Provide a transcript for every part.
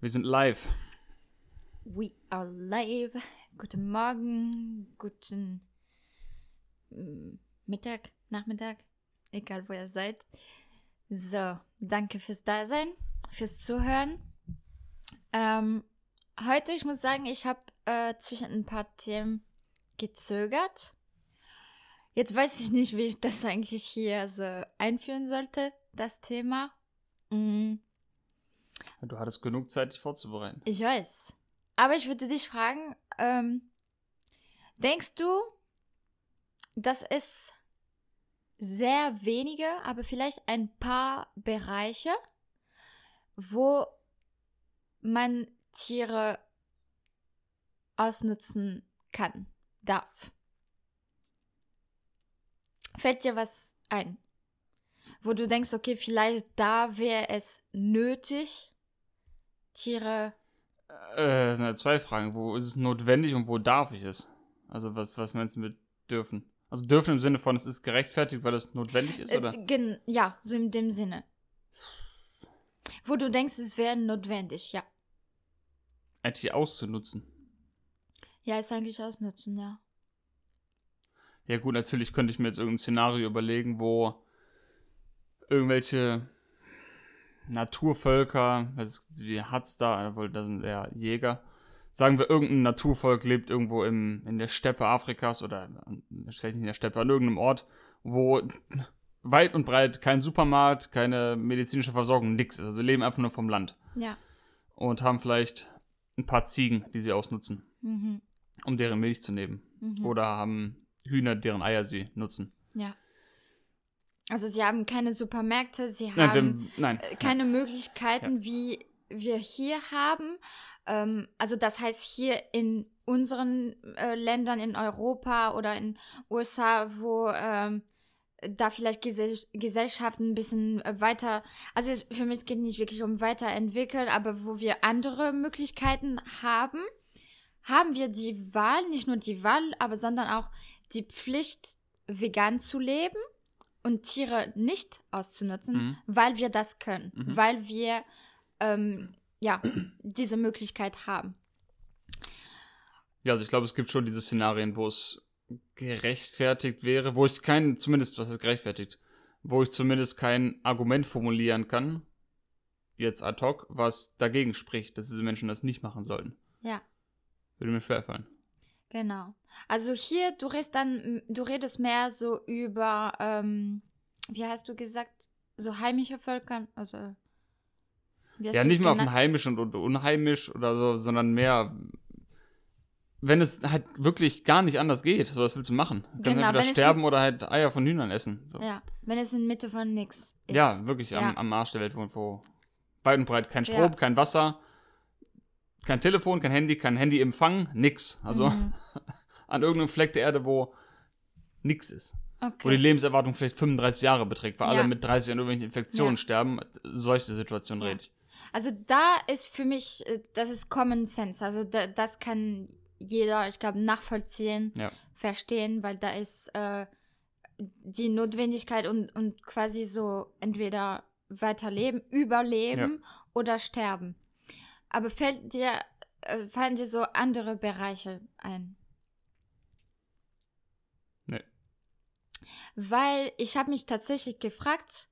Wir sind live. We are live. Guten Morgen, guten mm, Mittag, Nachmittag, egal wo ihr seid. So, danke fürs Dasein, fürs Zuhören. Ähm, heute, ich muss sagen, ich habe äh, zwischen ein paar Themen gezögert. Jetzt weiß ich nicht, wie ich das eigentlich hier so einführen sollte, das Thema. Mm, Du hattest genug Zeit, dich vorzubereiten. ich weiß. Aber ich würde dich fragen, ähm, denkst du, dass es sehr wenige, aber vielleicht ein paar Bereiche, wo man Tiere ausnutzen kann, darf? Fällt dir was ein? Wo du denkst, okay, vielleicht da wäre es nötig, Tiere Äh, das sind ja zwei Fragen. Wo ist es notwendig und wo darf ich es? Also, was, was meinst du mit dürfen? Also, dürfen im Sinne von, es ist gerechtfertigt, weil es notwendig ist, oder? Äh, gen ja, so in dem Sinne. Wo du denkst, es wäre notwendig, ja. Eigentlich auszunutzen. Ja, ist eigentlich ausnutzen, ja. Ja, gut, natürlich könnte ich mir jetzt irgendein Szenario überlegen, wo irgendwelche Naturvölker, also wie hat's da, obwohl das sind eher Jäger, sagen wir, irgendein Naturvolk lebt irgendwo im, in der Steppe Afrikas oder nicht in der Steppe, an irgendeinem Ort, wo weit und breit kein Supermarkt, keine medizinische Versorgung, nix ist. Also leben einfach nur vom Land Ja. und haben vielleicht ein paar Ziegen, die sie ausnutzen, Mhm. um deren Milch zu nehmen. Mhm. Oder haben Hühner, deren Eier sie nutzen. Ja. Also sie haben keine Supermärkte, sie Nein, sie haben haben, nein. äh, keine Möglichkeiten, wie wir hier haben. Ähm, also das heißt hier in unseren äh, Ländern in Europa oder in USA, wo ähm, da vielleicht Gesell Gesellschaften ein bisschen äh, weiter, also es, für mich geht nicht wirklich um weiterentwickelt, aber wo wir andere Möglichkeiten haben, haben wir die Wahl, nicht nur die Wahl, aber sondern auch die Pflicht, vegan zu leben und Tiere nicht auszunutzen, Mhm. weil wir das können, Mhm. weil wir ähm, ja diese Möglichkeit haben. Ja, also ich glaube, es gibt schon diese Szenarien, wo es gerechtfertigt wäre, wo ich kein, zumindest, was ist gerechtfertigt, wo ich zumindest kein Argument formulieren kann, jetzt ad hoc, was dagegen spricht, dass diese Menschen das nicht machen sollten. Ja, Würde mir schwerfallen. genau. Also hier, du redest dann, du redest mehr so über, ähm, wie hast du gesagt, so heimische Völker, also Ja, nicht mal auf ein heimisch und, und unheimisch oder so, sondern mehr, wenn es halt wirklich gar nicht anders geht, so was willst du machen? Du kannst Genau, entweder sterben oder halt Eier von Hühnern essen. So. Ja, wenn es in Mitte von nix ist. Ja, wirklich Ja. Am, am Arsch der Welt, wo, wo weit und breit kein Ja. Strom, kein Wasser, kein Telefon, kein Handy, kein Handyempfang, nix. Also Mhm. an irgendeinem Fleck der Erde, wo nix ist. Wo die Okay. Lebenserwartung vielleicht 35 Jahre beträgt, weil Ja. alle mit 30 an irgendwelchen Infektionen Ja. sterben. Solche Situationen Ja. rede ich. Also da ist für mich, äh, das ist Common Sense. Also da, das kann jeder, ich glaube, nachvollziehen, Ja. verstehen, weil da ist äh, die Notwendigkeit und, und quasi so entweder weiterleben, überleben oder sterben. Aber fällt dir, äh, fallen dir so andere Bereiche ein? Nee. Weil ich habe mich tatsächlich gefragt,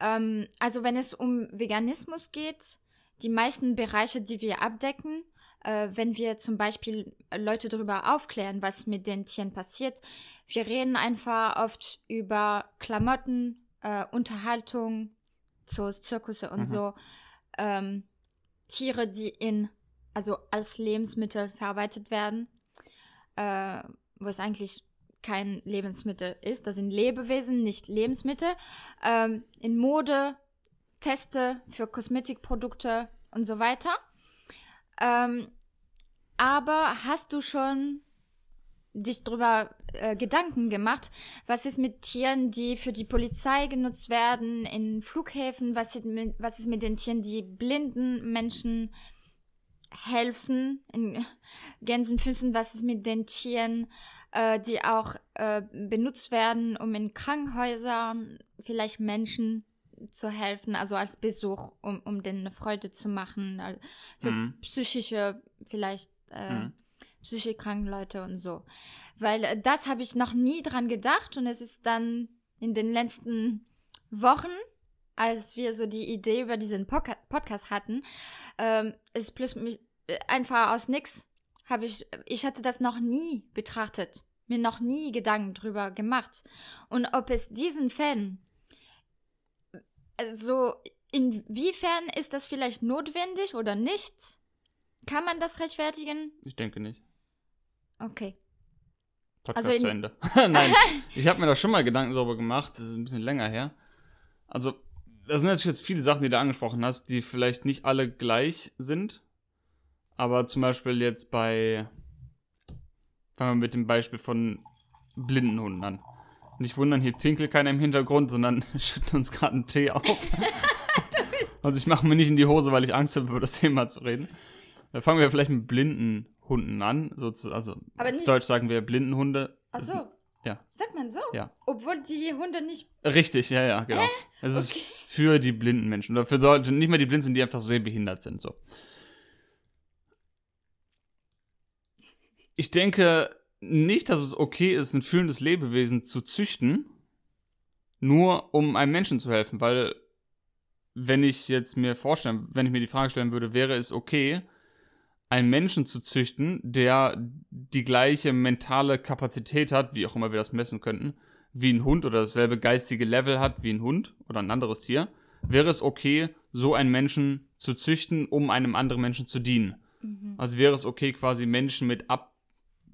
ähm, also wenn es um Veganismus geht, die meisten Bereiche, die wir abdecken, äh, wenn wir zum Beispiel Leute darüber aufklären, was mit den Tieren passiert, wir reden einfach oft über Klamotten, äh, Unterhaltung, Zoos, Zirkusse und Mhm. so, ähm, Tiere, die in, also als Lebensmittel verarbeitet werden, äh, wo es eigentlich kein Lebensmittel ist. Das sind Lebewesen, nicht Lebensmittel. Ähm, in Mode, Teste für Kosmetikprodukte und so weiter. Ähm, aber hast du schon dich darüber äh, Gedanken gemacht, was ist mit Tieren, die für die Polizei genutzt werden, in Flughäfen, was ist mit, was ist mit den Tieren, die blinden Menschen helfen, in Gänsenfüßen, was ist mit den Tieren, äh, die auch äh, benutzt werden, um in Krankenhäusern vielleicht Menschen zu helfen, also als Besuch, um, um denen eine Freude zu machen, al- für Mhm. psychische, vielleicht äh, Mhm. psychisch kranken Leute und so. Weil äh, das habe ich noch nie dran gedacht und es ist dann in den letzten Wochen, als wir so die Idee über diesen Podca Podcast hatten, ähm, ist plus mich, äh, einfach aus nix habe ich, ich hatte das noch nie betrachtet, mir noch nie Gedanken drüber gemacht. Und ob es diesen Fan, also inwiefern ist das vielleicht notwendig oder nicht? Kann man das rechtfertigen? Ich denke nicht. Okay. Podcast Also zu Ende. Nein, ich habe mir da schon mal Gedanken darüber gemacht. Das ist ein bisschen länger her. Also, das sind natürlich jetzt viele Sachen, die du angesprochen hast, die vielleicht nicht alle gleich sind. Aber zum Beispiel jetzt bei. Fangen wir mit dem Beispiel von blinden Hunden an. Nicht wundern, hier pinkelt keiner im Hintergrund, sondern schütten uns gerade einen Tee auf. also ich mache mir nicht in die Hose, weil ich Angst habe, über das Thema zu reden. Dann fangen wir vielleicht mit blinden Hunden an. So zu, also Aber auf Deutsch sagen wir Blindenhunde. Ach Das so. Ja. Sagt man so? Ja. Obwohl die Hunde nicht. Richtig, ja, ja, genau. Es ist Okay. für die blinden Menschen. Oder für solche, nicht mehr die blind sind, die einfach sehr behindert sind. So. Ich denke nicht, dass es okay ist, ein fühlendes Lebewesen zu züchten, nur um einem Menschen zu helfen, weil wenn ich jetzt mir vorstellen, wenn ich mir die Frage stellen würde, wäre es okay, einen Menschen zu züchten, der die gleiche mentale Kapazität hat, wie auch immer wir das messen könnten, wie ein Hund oder dasselbe geistige Level hat wie ein Hund oder ein anderes Tier, wäre es okay, so einen Menschen zu züchten, um einem anderen Menschen zu dienen. Mhm. Also wäre es okay, quasi Menschen mit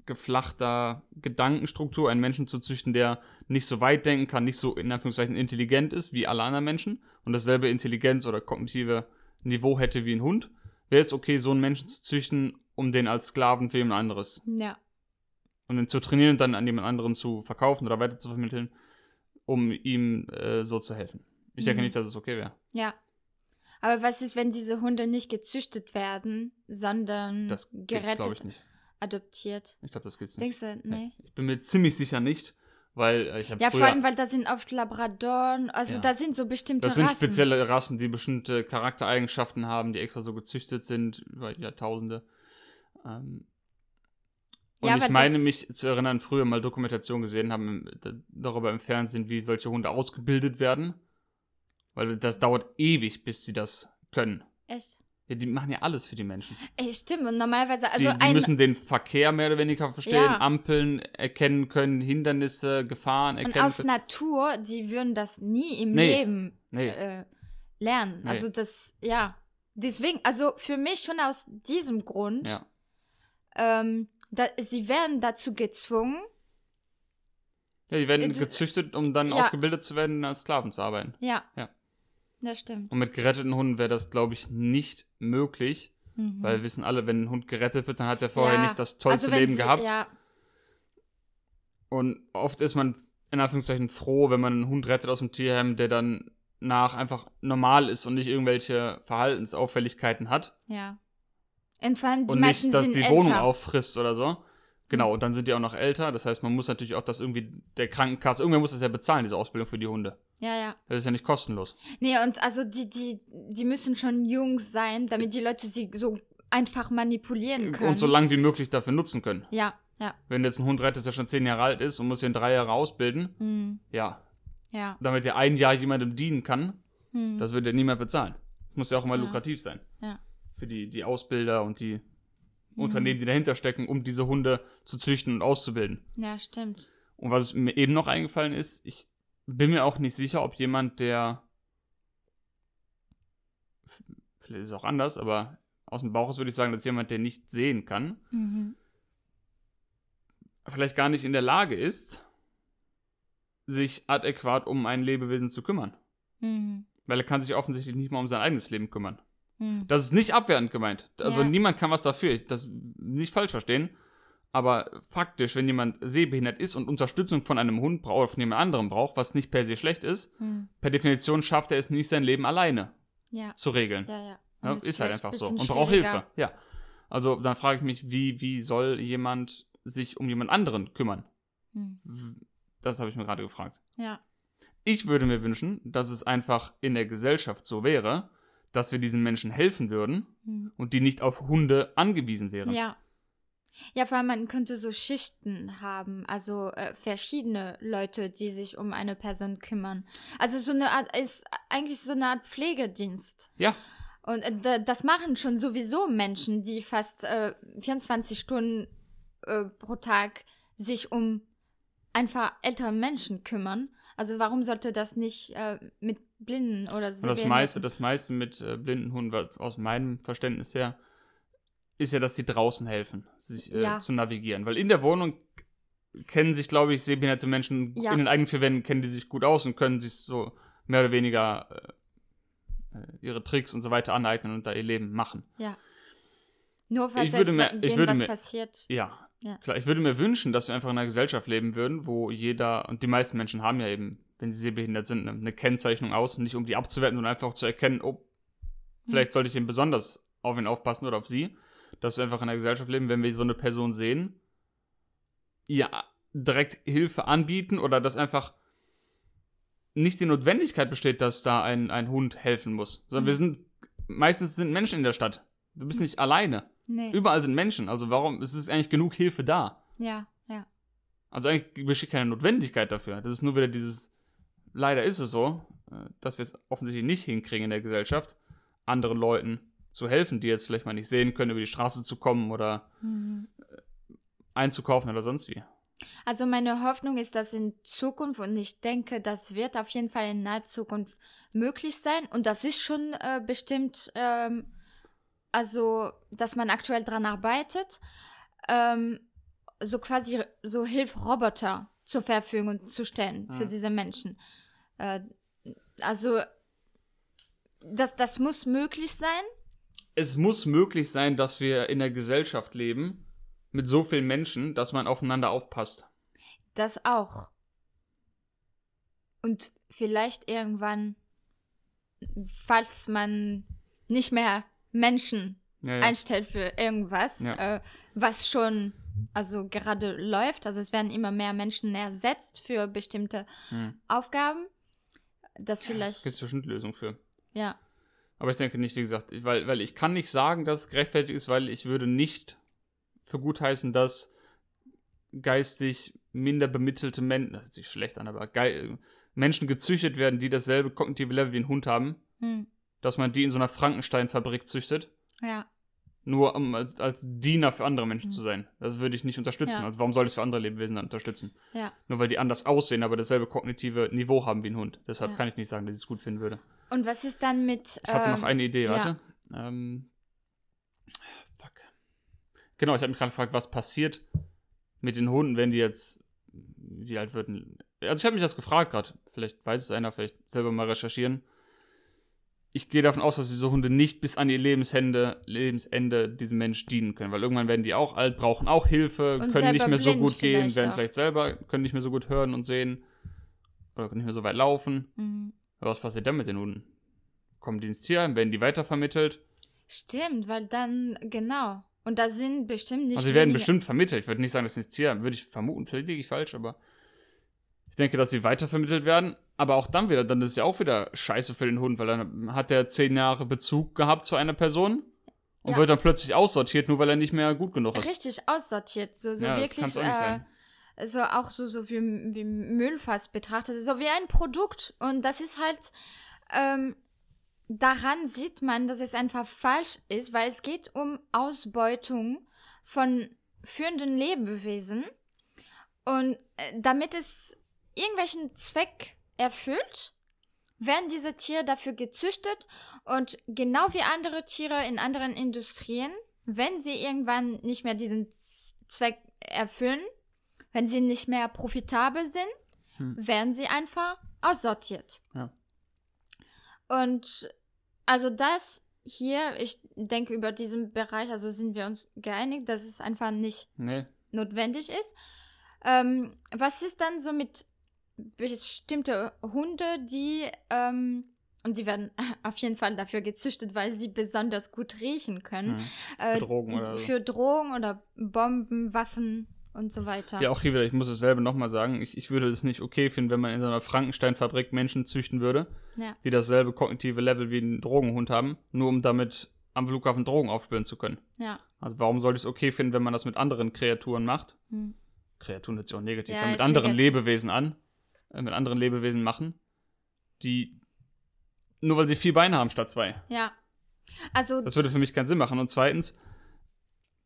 abgeflachter Gedankenstruktur, einen Menschen zu züchten, der nicht so weit denken kann, nicht so in Anführungszeichen intelligent ist wie alle anderen Menschen und dasselbe Intelligenz oder kognitive Niveau hätte wie ein Hund, wäre es okay, so einen Menschen zu züchten, um den als Sklaven für jemand anderes Ja. und den zu trainieren und dann an jemand anderen zu verkaufen oder weiter zu vermitteln, um ihm äh, so zu helfen. Ich denke Mhm. nicht, dass es okay wäre. Ja. Aber was ist, wenn diese Hunde nicht gezüchtet werden, sondern Das gerettet, glaube ich, nicht. Adoptiert? Ich glaube, das gibt's nicht. Denkst du, nee? Ich bin mir ziemlich sicher nicht, weil äh, ich habe Ja, vor allem, weil da sind oft Labradoren, also Ja. da sind so bestimmte Das sind Rassen. spezielle Rassen, die bestimmte Charaktereigenschaften haben, die extra so gezüchtet sind über Jahrtausende. Ähm, und Ja, ich meine mich zu erinnern, früher mal Dokumentation gesehen haben darüber im Fernsehen, wie solche Hunde ausgebildet werden. Weil das dauert ewig, bis sie das können. Echt? Ja, die machen ja alles für die Menschen. Ey, stimmt. Und normalerweise, also die, die ein, müssen den Verkehr mehr oder weniger verstehen, Ja. Ampeln erkennen können, Hindernisse, Gefahren und erkennen aus können. Natur, die würden das nie im Nee. Leben Nee. äh, lernen. Nee. Also das, ja. Deswegen, also für mich schon aus diesem Grund, Ja. ähm, da, sie werden dazu gezwungen, ja, die werden Das- gezüchtet, um dann ausgebildet zu werden, als Sklaven zu arbeiten. ja. Ja. Das stimmt. Und mit geretteten Hunden wäre das, glaube ich, nicht möglich, Mhm. weil wir wissen alle, wenn ein Hund gerettet wird, dann hat er vorher Ja. nicht das tollste wenn Leben sie, gehabt. Ja, Und oft ist man in Anführungszeichen froh, wenn man einen Hund rettet aus dem Tierheim, der dann nach einfach normal ist und nicht irgendwelche Verhaltensauffälligkeiten hat. ja. Und vor allem die und meisten nicht, dass sind die älter. Wohnung auffrisst oder so. Genau, und dann sind die auch noch älter. Das heißt, man muss natürlich auch das irgendwie der Krankenkasse, irgendwer muss das ja bezahlen, diese Ausbildung für die Hunde. Ja, ja. Das ist ja nicht kostenlos. Nee, und also die, die, die müssen schon jung sein, damit die Leute sie so einfach manipulieren können. Und so lang wie möglich dafür nutzen können. Ja, ja. Wenn du jetzt einen Hund rettest, der schon zehn Jahre alt ist und muss ihn drei Jahre ausbilden, Hm, ja, ja. damit er ein Jahr jemandem dienen kann, Hm. das würde er niemand bezahlen. Das muss ja auch immer Ja. lukrativ sein. Ja. Für die, die Ausbilder und die Mhm. Unternehmen, die dahinter stecken, um diese Hunde zu züchten und auszubilden. Ja, stimmt. Und was mir eben noch eingefallen ist, ich bin mir auch nicht sicher, ob jemand, der vielleicht ist es auch anders, aber aus dem Bauch aus würde ich sagen, dass jemand, der nicht sehen kann, Mhm. vielleicht gar nicht in der Lage ist, sich adäquat um ein Lebewesen zu kümmern. Mhm. Weil er kann sich offensichtlich nicht mal um sein eigenes Leben kümmern. Mhm. Das ist nicht abwertend gemeint. Also Ja. niemand kann was dafür. Das nicht falsch verstehen. Aber faktisch, wenn jemand sehbehindert ist und Unterstützung von einem Hund braucht von jemand anderem braucht, was nicht per se schlecht ist, Mhm. per Definition schafft er es nicht, sein Leben alleine Ja, zu regeln. ja, ja. Ja, ist halt einfach so. Und braucht. Hilfe. Ja. Also dann frage ich mich, wie, wie soll jemand sich um jemand anderen kümmern? W- Das habe ich mir gerade gefragt. Ja. Ich würde mir wünschen, dass es einfach in der Gesellschaft so wäre, dass wir diesen Menschen helfen würden Hm. und die nicht auf Hunde angewiesen wären. Ja. Ja, vor allem man könnte so Schichten haben, also äh, verschiedene Leute, die sich um eine Person kümmern. Also so eine Art, ist eigentlich so eine Art Pflegedienst. Ja, Und äh, da- das machen schon sowieso Menschen, die fast äh, 24 Stunden äh, pro Tag sich um einfach ältere Menschen kümmern. Also warum sollte das nicht äh, mit Blinden oder Und das meiste, das meiste mit äh, blinden Hunden, was aus meinem Verständnis her, ist ja, dass sie draußen helfen, sich äh, Ja. zu navigieren. Weil in der Wohnung kennen sich, glaube ich, sehbehinderte Menschen Ja. in den eigenen vier Wänden kennen die sich gut aus und können sich so mehr oder weniger äh, äh, ihre Tricks und so weiter aneignen und da ihr Leben machen. Ja. Nur falls Ich würde mir- ich würde was mir- passiert. Ja, Ja. klar. Ich würde mir wünschen, dass wir einfach in einer Gesellschaft leben würden, wo jeder, und die meisten Menschen haben ja eben, wenn sie sehbehindert sind, eine, eine Kennzeichnung aus, nicht um die abzuwerten, sondern einfach zu erkennen, oh, vielleicht sollte ich eben besonders auf ihn aufpassen oder auf sie, dass wir einfach in einer Gesellschaft leben, wenn wir so eine Person sehen, ihr direkt Hilfe anbieten oder dass einfach nicht die Notwendigkeit besteht, dass da ein, ein Hund helfen muss, sondern wir sind, meistens sind Menschen in der Stadt. Du bist nicht alleine. Nee. Überall sind Menschen, also warum es ist eigentlich genug Hilfe da? Ja, ja. Also eigentlich besteht keine Notwendigkeit dafür. Das ist nur wieder dieses, leider ist es so, äh, dass wir es offensichtlich nicht hinkriegen in der Gesellschaft, anderen Leuten zu helfen, die jetzt vielleicht mal nicht sehen können, über die Straße zu kommen oder Mhm. einzukaufen oder sonst wie. Also meine Hoffnung ist, dass in Zukunft, und ich denke, das wird auf jeden Fall in naher Zukunft möglich sein. Und das ist schon äh, bestimmt, ähm, also, dass man aktuell dran arbeitet, ähm, so quasi so Hilfroboter zur Verfügung zu stellen für Mhm. diese Menschen. Äh, also, das, das muss möglich sein. Es muss möglich sein, dass wir in der Gesellschaft leben mit so vielen Menschen, dass man aufeinander aufpasst. Das auch. Und vielleicht irgendwann, falls man nicht mehr Menschen Ja, ja. einstellt für irgendwas, Ja. äh, was schon also gerade läuft. Also es werden immer mehr Menschen ersetzt für bestimmte Hm. Aufgaben. Das Es vielleicht, gibt bestimmt Lösungen für. ja. Aber ich denke nicht, wie gesagt, weil, weil ich kann nicht sagen, dass es gerechtfertigt ist, weil ich würde nicht für gut heißen, dass geistig minder bemittelte Menschen, das hört sich schlecht an, aber gei- Menschen gezüchtet werden, die dasselbe kognitive Level wie ein Hund haben, Hm. dass man die in so einer Frankenstein-Fabrik züchtet, Ja, nur um als, als Diener für andere Menschen Mhm. zu sein. Das würde ich nicht unterstützen. Ja. Also warum soll ich es für andere Lebewesen dann unterstützen? ja. Nur weil die anders aussehen, aber dasselbe kognitive Niveau haben wie ein Hund. Deshalb Ja. kann ich nicht sagen, dass ich es gut finden würde. Und was ist dann mit. Ich hatte ähm, noch eine Idee, warte. Ähm, fuck. Genau, ich habe mich gerade gefragt, was passiert mit den Hunden, wenn die jetzt, wie alt würden. Also ich habe mich das gefragt gerade. Vielleicht weiß es einer, vielleicht selber mal recherchieren. Ich gehe davon aus, dass diese Hunde nicht bis an ihr Lebensende, Lebensende diesem Mensch dienen können, weil irgendwann werden die auch alt, brauchen auch Hilfe, Und können nicht mehr so gut gehen, werden auch. vielleicht selber, können nicht mehr so gut hören und sehen oder können nicht mehr so weit laufen. mhm. Aber was passiert dann mit den Hunden? Kommen die ins Tierheim, werden die weitervermittelt? Stimmt, weil dann, genau. Und da sind bestimmt nicht. also sie werden bestimmt vermittelt. Ich würde nicht sagen, dass sie ins Tierheim, würde ich vermuten, vielleicht liege ich falsch, aber ich denke, dass sie weitervermittelt werden. Aber auch dann wieder, dann ist es ja auch wieder scheiße für den Hund, weil dann hat er zehn Jahre Bezug gehabt zu einer Person und Ja. wird dann plötzlich aussortiert, nur weil er nicht mehr gut genug ist. richtig aussortiert. So, so Ja, wirklich. äh, so auch so, so wie, wie Müllfass betrachtet, so wie ein Produkt. Und das ist halt, ähm, daran sieht man, dass es einfach falsch ist, weil es geht um Ausbeutung von führenden Lebewesen. Und äh, damit es irgendwelchen Zweck erfüllt, werden diese Tiere dafür gezüchtet und genau wie andere Tiere in anderen Industrien, wenn sie irgendwann nicht mehr diesen Zweck erfüllen, wenn sie nicht mehr profitabel sind, Hm. werden sie einfach aussortiert. Ja. Und also das hier, ich denke über diesen Bereich, also sind wir uns geeinigt, dass es einfach nicht Nee. notwendig ist. Ähm, was ist dann so mit bestimmte Hunde, die ähm, und die werden auf jeden Fall dafür gezüchtet, weil sie besonders gut riechen können. Mhm. Äh, Für Drogen oder so. Für Drogen oder Bomben, Waffen und so weiter. Ja, auch hier wieder, ich muss dasselbe nochmal sagen. Ich, ich würde es nicht okay finden, wenn man in so einer Frankenstein-Fabrik Menschen züchten würde, Ja. die dasselbe kognitive Level wie ein Drogenhund haben, nur um damit am Flughafen Drogen aufspüren zu können. ja. Also warum sollte ich es okay finden, wenn man das mit anderen Kreaturen macht? Hm. Kreaturen hört sich auch negativ Ja, an, mit anderen negativ. Lebewesen an, äh, mit anderen Lebewesen machen, die nur weil sie vier Beine haben statt zwei. Ja. Also, Das würde für mich keinen Sinn machen. Und zweitens,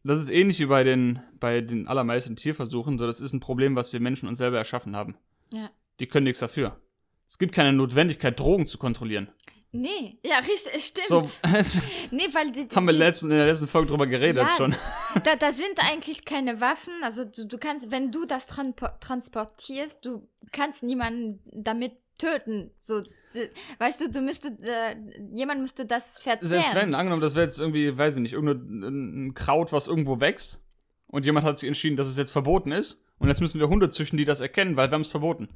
das ist ähnlich wie bei den, bei den allermeisten Tierversuchen. So, das ist ein Problem, was wir Menschen uns selber erschaffen haben. ja. Die können nichts dafür. Es gibt keine Notwendigkeit, Drogen zu kontrollieren. Nee, ja, richtig, stimmt. So, nee, weil die, haben wir die letzten, in der letzten Folge drüber geredet Ja, schon. da, da sind eigentlich keine Waffen. Also du, du kannst, wenn du das transportierst, du kannst niemanden damit töten. So, weißt du, du müsstest, äh, jemand müsste das verzehren. Selbst wenn, angenommen, das wäre jetzt irgendwie, weiß ich nicht, irgendein ein Kraut, was irgendwo wächst und jemand hat sich entschieden, dass es jetzt verboten ist und jetzt müssen wir Hunde züchten, die das erkennen, weil wir haben es verboten.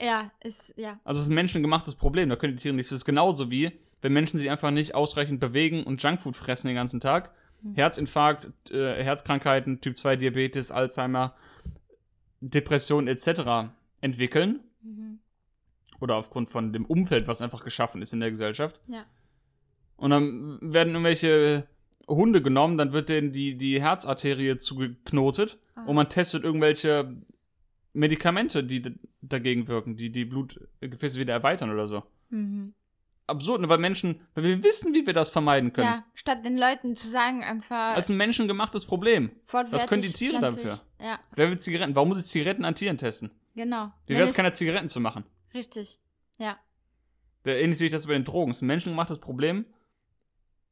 Ja, ist, ja. Also es ist ein menschengemachtes Problem, da können die Tiere nichts. Das ist genauso wie, wenn Menschen sich einfach nicht ausreichend bewegen und Junkfood fressen den ganzen Tag. Herzinfarkt, äh, Herzkrankheiten, Typ 2 Diabetes, Alzheimer, Depression etc. entwickeln. Mhm. Oder aufgrund von dem Umfeld, was einfach geschaffen ist in der Gesellschaft. Ja. Und dann werden irgendwelche Hunde genommen, dann wird denen die, die Herzarterie zugeknotet Ah. und man testet irgendwelche Medikamente, die dagegen wirken, die die Blutgefäße wieder erweitern oder so. Mhm. Absurd, ne, weil Menschen, weil wir wissen, wie wir das vermeiden können. Ja, statt den Leuten zu sagen, einfach Das ist ein menschengemachtes Problem. was können die Tiere pflanzlich. dafür? Ja, Wer will Zigaretten? Warum muss ich Zigaretten an Tieren testen? genau. Wie wäre es, keine Zigaretten zu machen? Richtig. Ja. Der- Ähnlich sehe ich das bei den Drogen. Es ist ein menschengemachtes Problem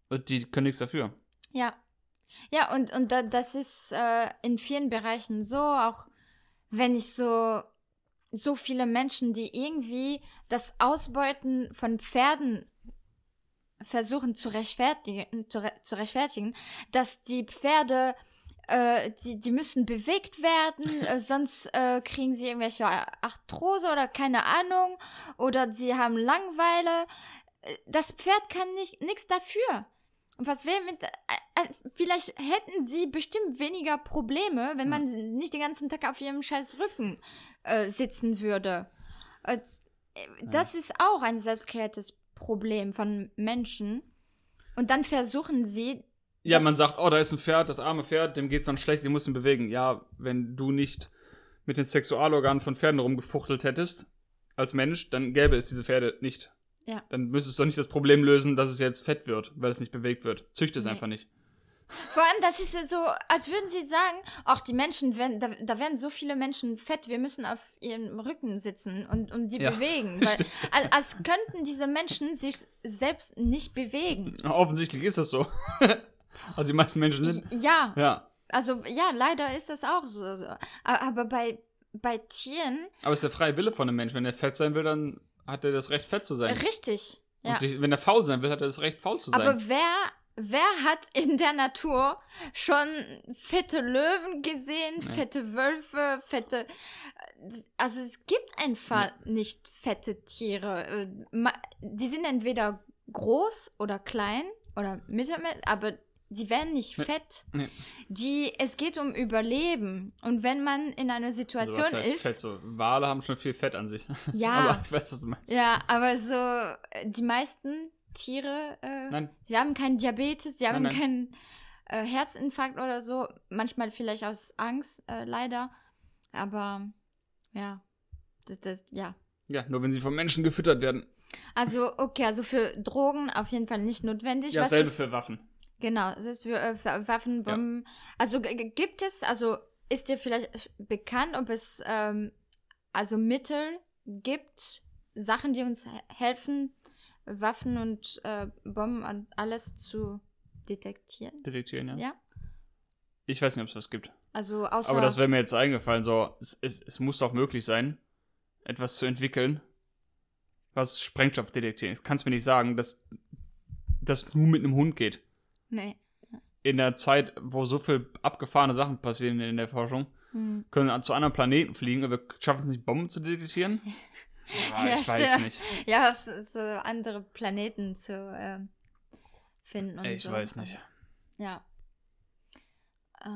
und die können nichts dafür. Ja. Ja, und, und da, das ist äh, in vielen Bereichen so, auch wenn ich so, so viele Menschen, die irgendwie das Ausbeuten von Pferden versuchen zu rechtfertigen, zu, re zu rechtfertigen dass die Pferde, äh, die, die müssen bewegt werden, äh, sonst äh, kriegen sie irgendwelche Arthrose oder keine Ahnung, oder sie haben Langeweile. Äh, Das Pferd kann nicht nichts dafür. Und was wäre mit. Äh, äh, vielleicht hätten sie bestimmt weniger Probleme, wenn man nicht den ganzen Tag auf ihrem scheiß Rücken äh, sitzen würde. Äh, das ist auch ein selbstkreiertes Problem von Menschen. Und dann versuchen sie. Ja, man sagt, oh, da ist ein Pferd, das arme Pferd, dem geht's dann schlecht, muss ihn bewegen. Ja, wenn du nicht mit den Sexualorganen von Pferden rumgefuchtelt hättest, als Mensch, dann gäbe es diese Pferde nicht. Ja. Dann müsstest du doch nicht das Problem lösen, dass es jetzt fett wird, weil es nicht bewegt wird. Züchte es Nee. einfach nicht. Vor allem, das ist so, als würden sie sagen, auch die Menschen, werden, da, da werden so viele Menschen fett, wir müssen auf ihrem Rücken sitzen und, und die Ja, bewegen. Weil, stimmt. als könnten diese Menschen sich selbst nicht bewegen. Offensichtlich ist das so. also die meisten Menschen sind. Ja, Ja. also ja, leider ist das auch so. Aber bei, bei Tieren, Aber es ist der freie Wille von einem Menschen. Wenn er fett sein will, dann hat er das Recht, fett zu sein. richtig. Ja. Und sich, wenn er faul sein will, hat er das Recht, faul zu sein. Aber wer, wer hat in der Natur schon fette Löwen gesehen, fette Wölfe, fette. Also es gibt einfach nicht fette Tiere. Äh, Die sind entweder groß oder klein oder mittelmäßig, aber die werden nicht fett. Nee. Die, es geht um Überleben. Und wenn man in einer also Situation was heißt ist. fett? So, Wale haben schon viel Fett an sich. Ja. Aber ich weiß, was du meinst. Ja, aber so äh, die meisten Tiere, äh, Nein. die haben keinen Diabetes, die haben nein. keinen äh, Herzinfarkt oder so. Manchmal vielleicht aus Angst, äh, leider. Aber ja, das, das, ja. Ja, nur wenn sie vom Menschen gefüttert werden. Also okay, also für Drogen auf jeden Fall nicht notwendig. Ja, Was dasselbe für Waffen. Genau, das ist für, äh, für Waffen, Ja. Bomben. Also g- g- gibt es, also ist dir vielleicht bekannt, ob es ähm, also Mittel gibt, Sachen, die uns he- helfen, Waffen und äh, Bomben und alles zu detektieren? Detektieren, ja. Ja. Ich weiß nicht, ob es was gibt. Also außer Aber das wäre mir jetzt eingefallen. So, es, es, es muss doch möglich sein, etwas zu entwickeln, was Sprengstoff detektiert. Ich kann es mir nicht sagen, dass das nur mit einem Hund geht. Nee. In der Zeit, wo so viel abgefahrene Sachen passieren in der Forschung, Hm. können wir zu anderen Planeten fliegen, aber wir schaffen es nicht, Bomben zu detektieren? Ah, Ja, ich weiß stimmt. nicht. Ja, so andere Planeten zu ähm, finden und ich so. weiß nicht. Ja. Äh,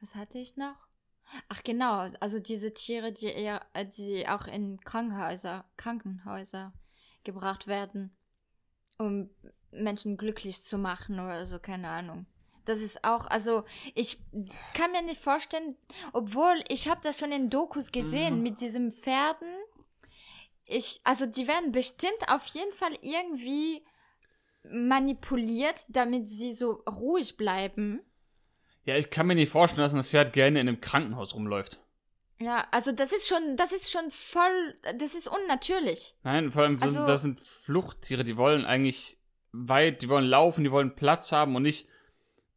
Was hatte ich noch? Ach genau, also diese Tiere, die eher, äh, die auch in Krankenhäuser, Krankenhäuser gebracht werden, um Menschen glücklich zu machen oder so, keine Ahnung. Das ist auch, also ich kann mir nicht vorstellen, obwohl ich habe das schon in Dokus gesehen Mhm. mit diesen Pferden. Ich, also die werden bestimmt auf jeden Fall irgendwie manipuliert, damit sie so ruhig bleiben. Ja, ich kann mir nicht vorstellen, dass ein Pferd gerne in einem Krankenhaus rumläuft. Ja, also das ist schon, das ist schon voll, das ist unnatürlich. Nein, vor allem, das, Also- sind, das sind Fluchttiere, die wollen eigentlich weit, die wollen laufen, die wollen Platz haben und nicht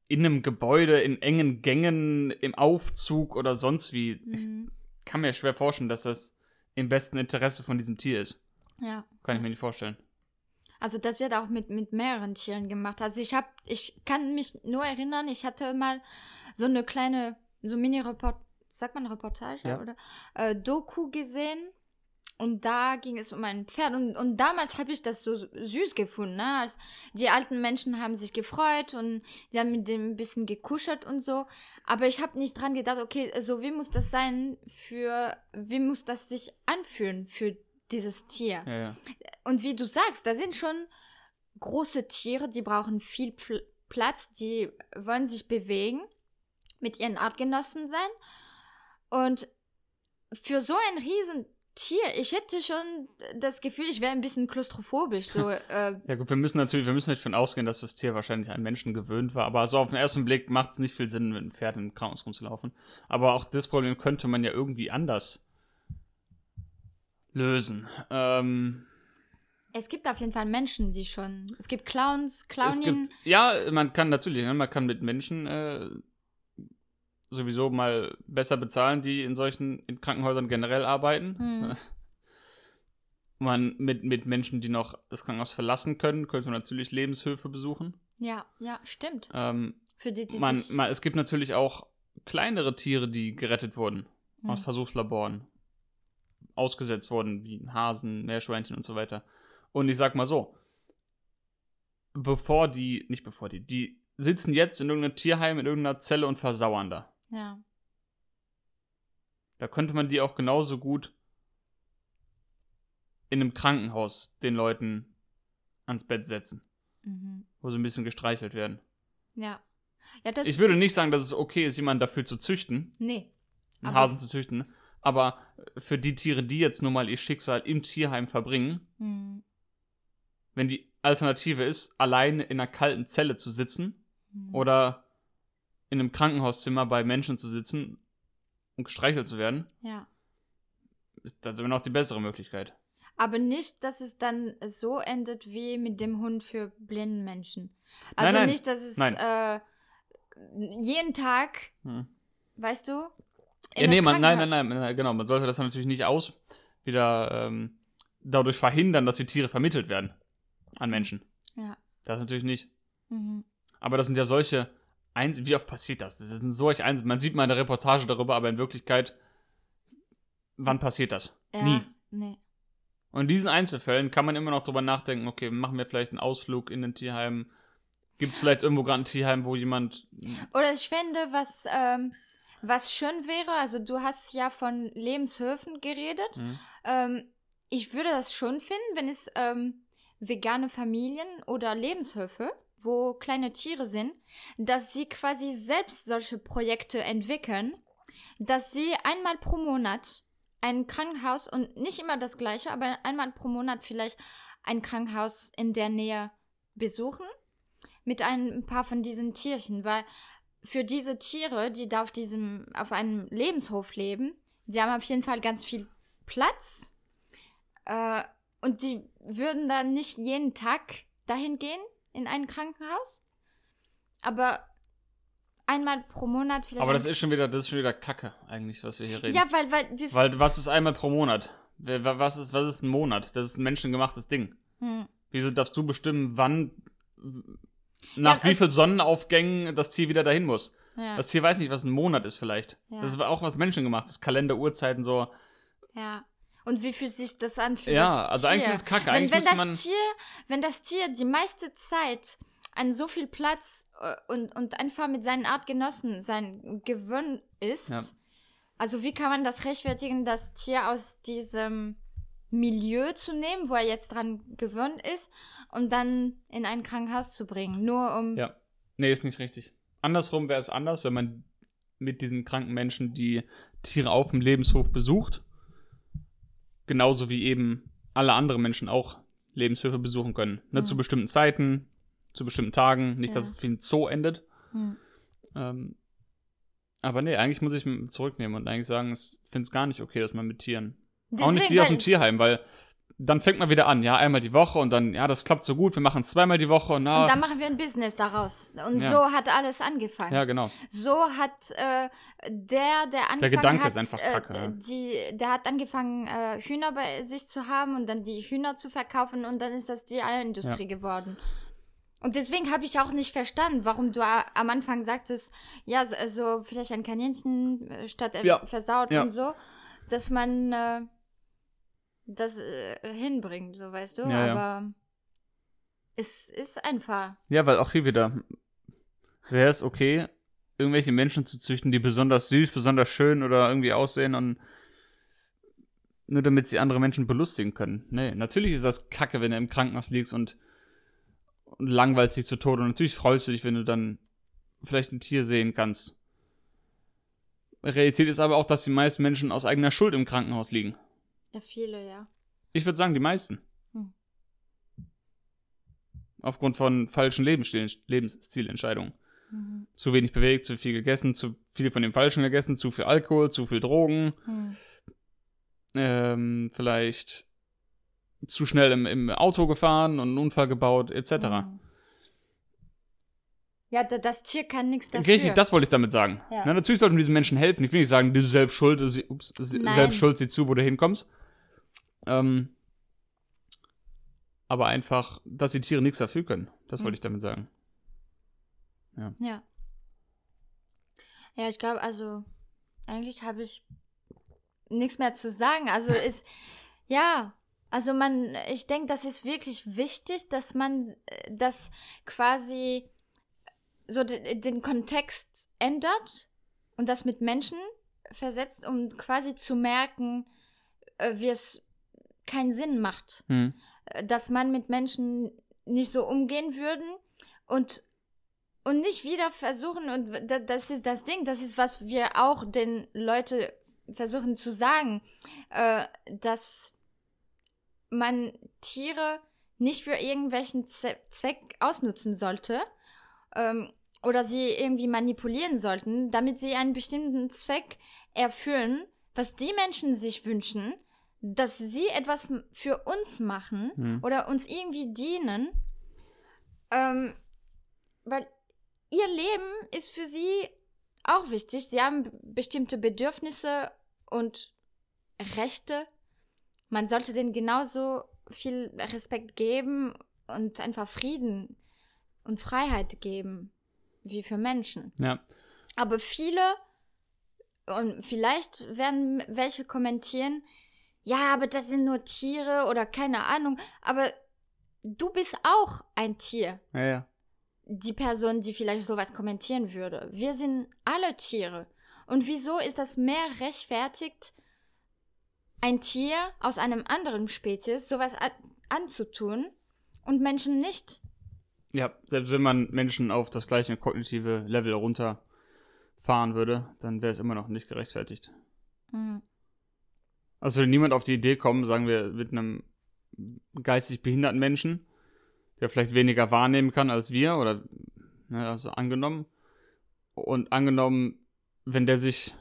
in einem Gebäude, in engen Gängen, im Aufzug oder sonst wie. Ich Mhm. kann mir schwer vorstellen, dass das im besten Interesse von diesem Tier ist. Ja. Kann ich mir nicht vorstellen. Also das wird auch mit, mit mehreren Tieren gemacht. Also ich habe, ich kann mich nur erinnern, ich hatte mal so eine kleine, so Mini-Report, sagt man Reportage Ja. oder äh, Doku gesehen. Und da ging es um ein Pferd. Und, und damals habe ich das so süß gefunden. Ne? Als die alten Menschen haben sich gefreut und die haben mit dem ein bisschen gekuschelt und so. Aber ich habe nicht dran gedacht, okay, so wie muss das sein für, wie muss das sich anfühlen für dieses Tier? Ja, ja. Und wie du sagst, da sind schon große Tiere, die brauchen viel Pl Platz, die wollen sich bewegen, mit ihren Artgenossen sein. Und für so ein Riesentier, ich hätte schon das Gefühl, ich wäre ein bisschen klaustrophobisch. So, äh, Ja gut, wir müssen natürlich, wir müssen nicht davon ausgehen, dass das Tier wahrscheinlich an Menschen gewöhnt war. Aber so auf den ersten Blick macht es nicht viel Sinn, mit einem Pferd in ein Krankenhaus rumzulaufen. Aber auch das Problem könnte man ja irgendwie anders lösen. Ähm, es gibt auf jeden Fall Menschen, die schon. Es gibt Clowns, es Clownien. gibt, ja, man kann natürlich, ne, man kann mit Menschen äh, sowieso mal besser bezahlen, die in solchen in Krankenhäusern generell arbeiten. Hm. Man mit, mit Menschen, die noch das Krankenhaus verlassen können, könnte man natürlich Lebenshilfe besuchen. Ja, ja, stimmt. Ähm, Für die, die man, man, es gibt natürlich auch kleinere Tiere, die gerettet wurden Hm. aus Versuchslaboren, ausgesetzt wurden, wie Hasen, Meerschweinchen und so weiter. Und ich sag mal so, bevor die, nicht bevor die, die sitzen jetzt in irgendeinem Tierheim, in irgendeiner Zelle und versauern da. Ja. Da könnte man die auch genauso gut in einem Krankenhaus den Leuten ans Bett setzen, Mhm. wo sie ein bisschen gestreichelt werden. Ja. Ja, das Ich würde nicht sagen, dass es okay ist, jemanden dafür zu züchten, Nee. einen Hasen zu züchten, aber für die Tiere, die jetzt nun mal ihr Schicksal im Tierheim verbringen, Hm. wenn die Alternative ist, alleine in einer kalten Zelle zu sitzen Hm. oder in einem Krankenhauszimmer bei Menschen zu sitzen und gestreichelt zu werden, Ja. ist das immer noch die bessere Möglichkeit. Aber nicht, dass es dann so endet wie mit dem Hund für blinden Menschen. Nein, Also nein. nicht, dass es Nein. Äh, jeden Tag, Hm. weißt du? in Ja, nee, man, nein, nein, nein, nein, genau. Man sollte das dann natürlich nicht aus wieder ähm, dadurch verhindern, dass die Tiere vermittelt werden an Menschen. Ja. Das natürlich nicht. Mhm. Aber das sind ja solche Eins wie oft passiert das? Das sind solche Eins man sieht mal eine Reportage darüber, aber in Wirklichkeit wann passiert das? Ja, Nie. Nee. Und in diesen Einzelfällen kann man immer noch drüber nachdenken, okay, machen wir vielleicht einen Ausflug in ein Tierheim? Gibt es vielleicht irgendwo gerade ein Tierheim, wo jemand Oder ich finde, was, ähm, was schön wäre, also du hast ja von Lebenshöfen geredet. Mhm. Ähm, ich würde das schon finden, wenn es ähm, vegane Familien oder Lebenshöfe, wo kleine Tiere sind, dass sie quasi selbst solche Projekte entwickeln, dass sie einmal pro Monat ein Krankenhaus und nicht immer das gleiche, aber einmal pro Monat vielleicht ein Krankenhaus in der Nähe besuchen mit ein paar von diesen Tierchen, weil für diese Tiere, die da auf diesem, auf einem Lebenshof leben, die haben auf jeden Fall ganz viel Platz äh, und die würden dann nicht jeden Tag dahin gehen in ein Krankenhaus, aber einmal pro Monat vielleicht. Aber das ist schon wieder, das ist schon wieder Kacke, eigentlich, was wir hier reden. ja, weil, weil wir Weil was ist einmal pro Monat? Was ist, was ist ein Monat? Das ist ein menschengemachtes Ding. hm, Wieso darfst du bestimmen, wann, nach Ja, wie viel Sonnenaufgängen das Tier wieder dahin muss? ja, Das Tier weiß nicht, was ein Monat ist vielleicht. Ja. Das ist auch was menschengemachtes. Kalender, Uhrzeiten, so. ja. Und wie fühlt sich das an für Ja, das also Tier? eigentlich ist es kacke. Wenn, Eigentlich wenn müsste das man. Tier, wenn das Tier die meiste Zeit an so viel Platz äh, und, und einfach mit seinen Artgenossen sein Gewinn ist. Ja. Also wie kann man das rechtfertigen, das Tier aus diesem Milieu zu nehmen, wo er jetzt dran gewöhnt ist, und dann in ein Krankenhaus zu bringen, nur um Ja. Nee, ist nicht richtig. Andersrum wäre es anders, wenn man mit diesen kranken Menschen die Tiere auf dem Lebenshof besucht. Genauso wie eben alle anderen Menschen auch Lebenshöfe besuchen können. Ne, Mhm. Zu bestimmten Zeiten, zu bestimmten Tagen. Nicht, dass Ja. es wie ein Zoo endet. Hm. Ähm, aber nee, eigentlich muss ich mich zurücknehmen und eigentlich sagen, ich finde es gar nicht okay, dass man mit Tieren. auch nicht Deswegen, die aus dem Tierheim, weil dann fängt man wieder an, ja, einmal die Woche und dann, ja, das klappt so gut, wir machen es zweimal die Woche und na, Und dann machen wir ein Business daraus. Und Ja. so hat alles angefangen. ja, genau. So hat äh, der, der angefangen Gedanke hat, ist einfach kacke, äh, ja. die, der hat angefangen, äh, Hühner bei sich zu haben und dann die Hühner zu verkaufen und dann ist das die Eierindustrie geworden. Und deswegen habe ich auch nicht verstanden, warum du a- am Anfang sagtest, ja, so, so vielleicht ein Kaninchen äh, statt äh, Ja. versaut Ja. und so, dass man äh, das äh, hinbringt, so weißt du. Ja, ja. Aber es ist einfach. Ja, weil auch hier wieder wäre es okay, irgendwelche Menschen zu züchten, die besonders süß, besonders schön oder irgendwie aussehen und nur damit sie andere Menschen belustigen können. Nee, natürlich ist das kacke, wenn du im Krankenhaus liegst und, und langweilst dich zu Tode. Und natürlich freust du dich, wenn du dann vielleicht ein Tier sehen kannst. Realität ist aber auch, dass die meisten Menschen aus eigener Schuld im Krankenhaus liegen. Ja, viele, ja. Ich würde sagen, die meisten. Hm. Aufgrund von falschen Lebensstil Lebensstilentscheidungen. Mhm. Zu wenig bewegt, zu viel gegessen, zu viel von dem Falschen gegessen, zu viel Alkohol, zu viel Drogen, Hm. ähm, vielleicht zu schnell im, im Auto gefahren und einen Unfall gebaut, etc. Mhm. Ja, da, das Tier kann nichts dafür. Richtig, das wollte ich damit sagen. Ja. Na, natürlich sollten wir diesen Menschen helfen. Ich will nicht sagen, du selbst schuld, sie, ups, Nein. selbst schuld, sieh zu, wo du hinkommst. Ähm, aber einfach, dass die Tiere nichts dafür können. Das wollte Mhm. ich damit sagen. Ja. Ja, ich glaube, also, eigentlich habe ich nichts mehr zu sagen. Also, ist, ja, also man, ich denke, das ist wirklich wichtig, dass man äh, das quasi so de, den Kontext ändert und das mit Menschen versetzt, um quasi zu merken, äh, wie es keinen Sinn macht Hm. äh, dass man mit Menschen nicht so umgehen würden und und nicht wieder versuchen und da- das ist das Ding, das ist was wir auch den Leute versuchen zu sagen, äh, dass man Tiere nicht für irgendwelchen Zweck ausnutzen sollte ähm, oder sie irgendwie manipulieren sollten, damit sie einen bestimmten Zweck erfüllen, was die Menschen sich wünschen, dass sie etwas für uns machen Hm. oder uns irgendwie dienen, ähm, weil ihr Leben ist für sie auch wichtig. Sie haben bestimmte Bedürfnisse und Rechte. Man sollte denen genauso viel Respekt geben und einfach Frieden und Freiheit geben wie für Menschen. Ja. Aber viele, und vielleicht werden welche kommentieren, ja, aber das sind nur Tiere oder keine Ahnung, aber du bist auch ein Tier. Ja, ja. Die Person, die vielleicht sowas kommentieren würde. Wir sind alle Tiere. Und wieso ist das mehr rechtfertigt, ein Tier aus einem anderen Spezies sowas an anzutun und Menschen nicht? Ja, selbst wenn man Menschen auf das gleiche kognitive Level runterfahren würde, dann wäre es immer noch nicht gerechtfertigt. Mhm. Also würde niemand auf die Idee kommen, sagen wir, mit einem geistig behinderten Menschen, der vielleicht weniger wahrnehmen kann als wir, oder ne, also angenommen. Und angenommen, wenn der sich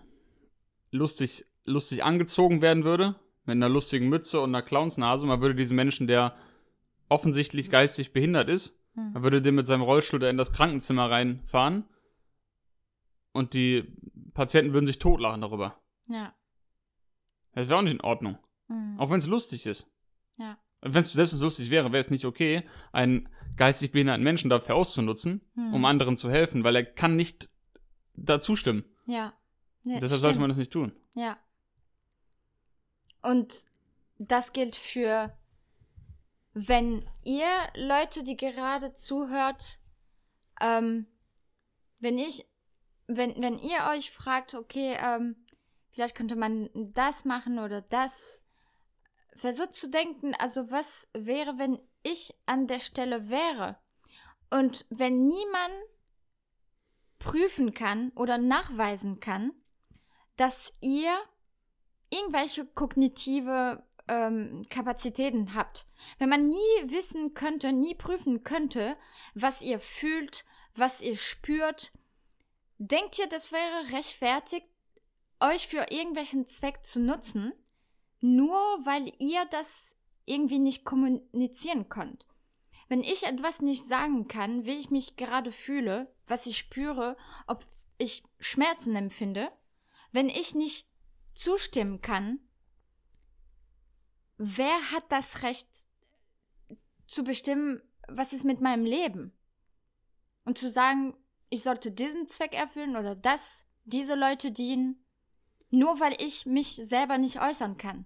lustig, lustig angezogen werden würde, mit einer lustigen Mütze und einer Clownsnase, man würde diesen Menschen, der offensichtlich geistig behindert ist, Hm. man würde den mit seinem Rollstuhl da in das Krankenzimmer reinfahren und die Patienten würden sich totlachen darüber. Ja. Das wäre auch nicht in Ordnung. Mhm. Auch wenn es lustig ist. Ja. Wenn es selbst lustig wäre, wäre es nicht okay, einen geistig behinderten Menschen dafür auszunutzen, Mhm. um anderen zu helfen, weil er kann nicht dazu stimmen. Ja. ja Deshalb sollte stimmt. man das nicht tun. Ja. Und das gilt für, wenn ihr Leute, die gerade zuhört, ähm, wenn ich, wenn, wenn ihr euch fragt, okay, ähm, vielleicht könnte man das machen oder das, versucht zu denken, also was wäre, wenn ich an der Stelle wäre? Und wenn niemand prüfen kann oder nachweisen kann, dass ihr irgendwelche kognitive ähm, Kapazitäten habt. Wenn man nie wissen könnte, nie prüfen könnte, was ihr fühlt, was ihr spürt, denkt ihr, das wäre rechtfertigt, euch für irgendwelchen Zweck zu nutzen, nur weil ihr das irgendwie nicht kommunizieren könnt. Wenn ich etwas nicht sagen kann, wie ich mich gerade fühle, was ich spüre, ob ich Schmerzen empfinde, wenn ich nicht zustimmen kann, wer hat das Recht zu bestimmen, was ist mit meinem Leben? Und zu sagen, ich sollte diesen Zweck erfüllen oder das, diese Leute dienen, nur weil ich mich selber nicht äußern kann.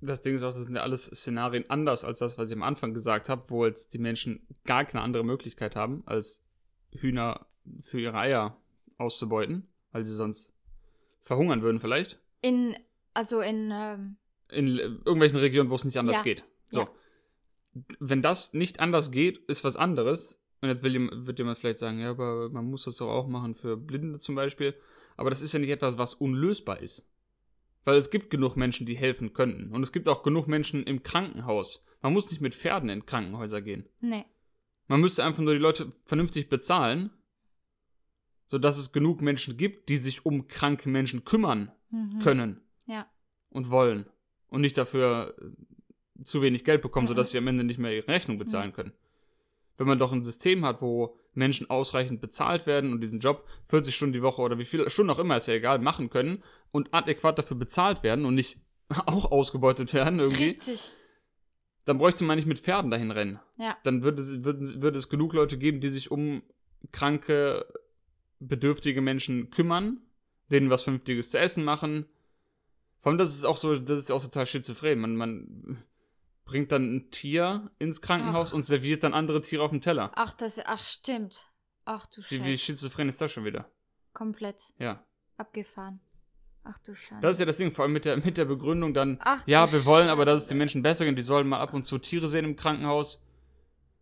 Das Ding ist auch, das sind ja alles Szenarien anders als das, was ich am Anfang gesagt habe, wo jetzt die Menschen gar keine andere Möglichkeit haben, als Hühner für ihre Eier auszubeuten, weil sie sonst verhungern würden vielleicht. In, also in, ähm, in irgendwelchen Regionen, wo es nicht anders Ja. geht. So. Ja. Wenn das nicht anders geht, ist was anderes. Und jetzt will, wird jemand vielleicht sagen, ja, aber man muss das doch auch machen für Blinde zum Beispiel. Aber das ist ja nicht etwas, was unlösbar ist. Weil es gibt genug Menschen, die helfen könnten. Und es gibt auch genug Menschen im Krankenhaus. Man muss nicht mit Pferden in Krankenhäuser gehen. nee. Man müsste einfach nur die Leute vernünftig bezahlen, sodass es genug Menschen gibt, die sich um kranke Menschen kümmern Mhm. können Ja. und wollen und nicht dafür äh, zu wenig Geld bekommen, Mhm. sodass sie am Ende nicht mehr ihre Rechnung bezahlen können. Wenn man doch ein System hat, wo Menschen ausreichend bezahlt werden und diesen Job 40 Stunden die Woche oder wie viele Stunden auch immer, ist ja egal, machen können und adäquat dafür bezahlt werden und nicht auch ausgebeutet werden irgendwie, Richtig. dann bräuchte man nicht mit Pferden dahin rennen. Ja. Dann würde, es- würde, würde es genug Leute geben, die sich um kranke, bedürftige Menschen kümmern, denen was Vernünftiges zu essen machen. Vor allem, das ist auch so, das ist auch total schizophren. Man, man bringt dann ein Tier ins Krankenhaus Ach. und serviert dann andere Tiere auf dem Teller. Ach, das, ach, stimmt. Ach du Wie, wie Scheiße. schizophren ist das schon wieder? Komplett Ja. abgefahren. Ach du Scheiße. Das ist ja das Ding, vor allem mit der, mit der Begründung dann, Ach ja, wir wollen aber, dass es Scheiße. den Menschen besser geht, die sollen mal ab und zu Tiere sehen im Krankenhaus.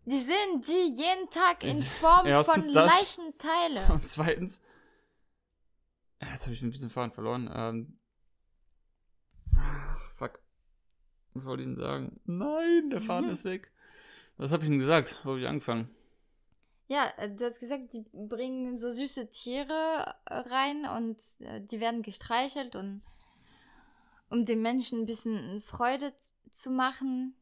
Die sehen die jeden Tag in Form erstens von das. Leichenteile. Und zweitens, jetzt habe ich ein bisschen Faden verloren. Ähm, ach, fuck. Was wollte ich denn sagen? Nein, der Faden ist weg. Was habe ich denn gesagt? Wo habe ich angefangen? Ja, äh, du hast gesagt, die bringen so süße Tiere äh, rein und äh, die werden gestreichelt und um den Menschen ein bisschen Freude zu machen.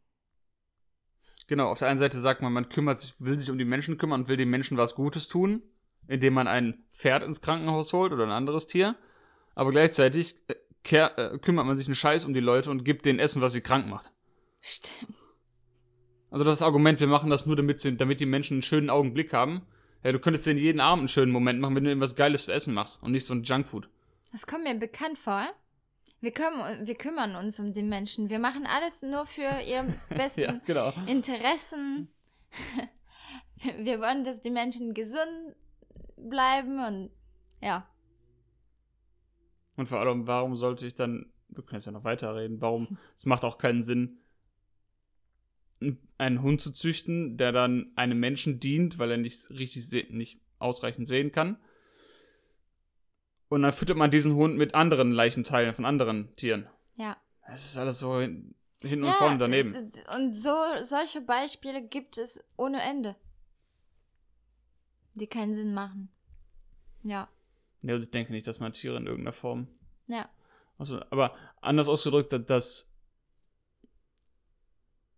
Genau, auf der einen Seite sagt man, man kümmert sich, will sich um die Menschen kümmern und will den Menschen was Gutes tun, indem man ein Pferd ins Krankenhaus holt oder ein anderes Tier. Aber gleichzeitig kehr, äh, kümmert man sich einen Scheiß um die Leute und gibt denen Essen, was sie krank macht. Stimmt. Also das Argument, wir machen das nur, damit, sie, damit die Menschen einen schönen Augenblick haben. Ja, du könntest denen jeden Abend einen schönen Moment machen, wenn du ihnen was Geiles zu essen machst und nicht so ein Junkfood. Das kommt mir bekannt vor. Wir, kümmern, wir kümmern uns um die Menschen. Wir machen alles nur für ihre besten Ja, genau. Interessen. Wir wollen, dass die Menschen gesund bleiben und ja. Und vor allem, warum sollte ich dann, wir können jetzt ja noch weiterreden, warum, es macht auch keinen Sinn, einen Hund zu züchten, der dann einem Menschen dient, weil er nicht richtig, nicht ausreichend sehen kann. Und dann füttert man diesen Hund mit anderen Leichenteilen von anderen Tieren. Ja. Es ist alles so hin, hinten ja, und vorne daneben. äh, Und so solche Beispiele gibt es ohne Ende. Die keinen Sinn machen. Ja. Ja, also ich denke nicht, dass man Tiere in irgendeiner Form Ja. Also, aber anders ausgedrückt, da- dass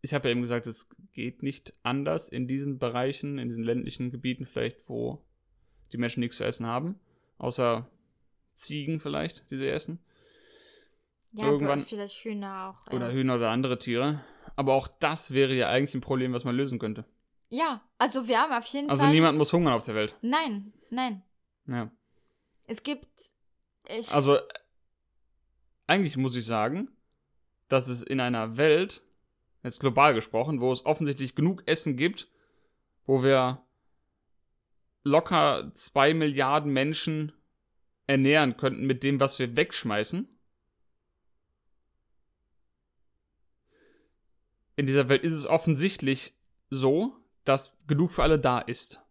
ich habe ja eben gesagt, es geht nicht anders in diesen Bereichen, in diesen ländlichen Gebieten vielleicht, wo die Menschen nichts zu essen haben, außer Ziegen vielleicht, die sie essen, Ja, Irgendwann- aber vielleicht Hühner auch. oder ja. Hühner oder andere Tiere. Aber auch das wäre ja eigentlich ein Problem, was man lösen könnte. ja, also wir haben auf jeden Also Fall. niemand muss hungern auf der Welt. Nein, nein. Ja. Es gibt. Also eigentlich muss ich sagen, dass es in einer Welt, jetzt global gesprochen, wo es offensichtlich genug Essen gibt, wo wir locker zwei Milliarden Menschen ernähren könnten mit dem, was wir wegschmeißen. In dieser Welt ist es offensichtlich so, dass genug für alle da ist.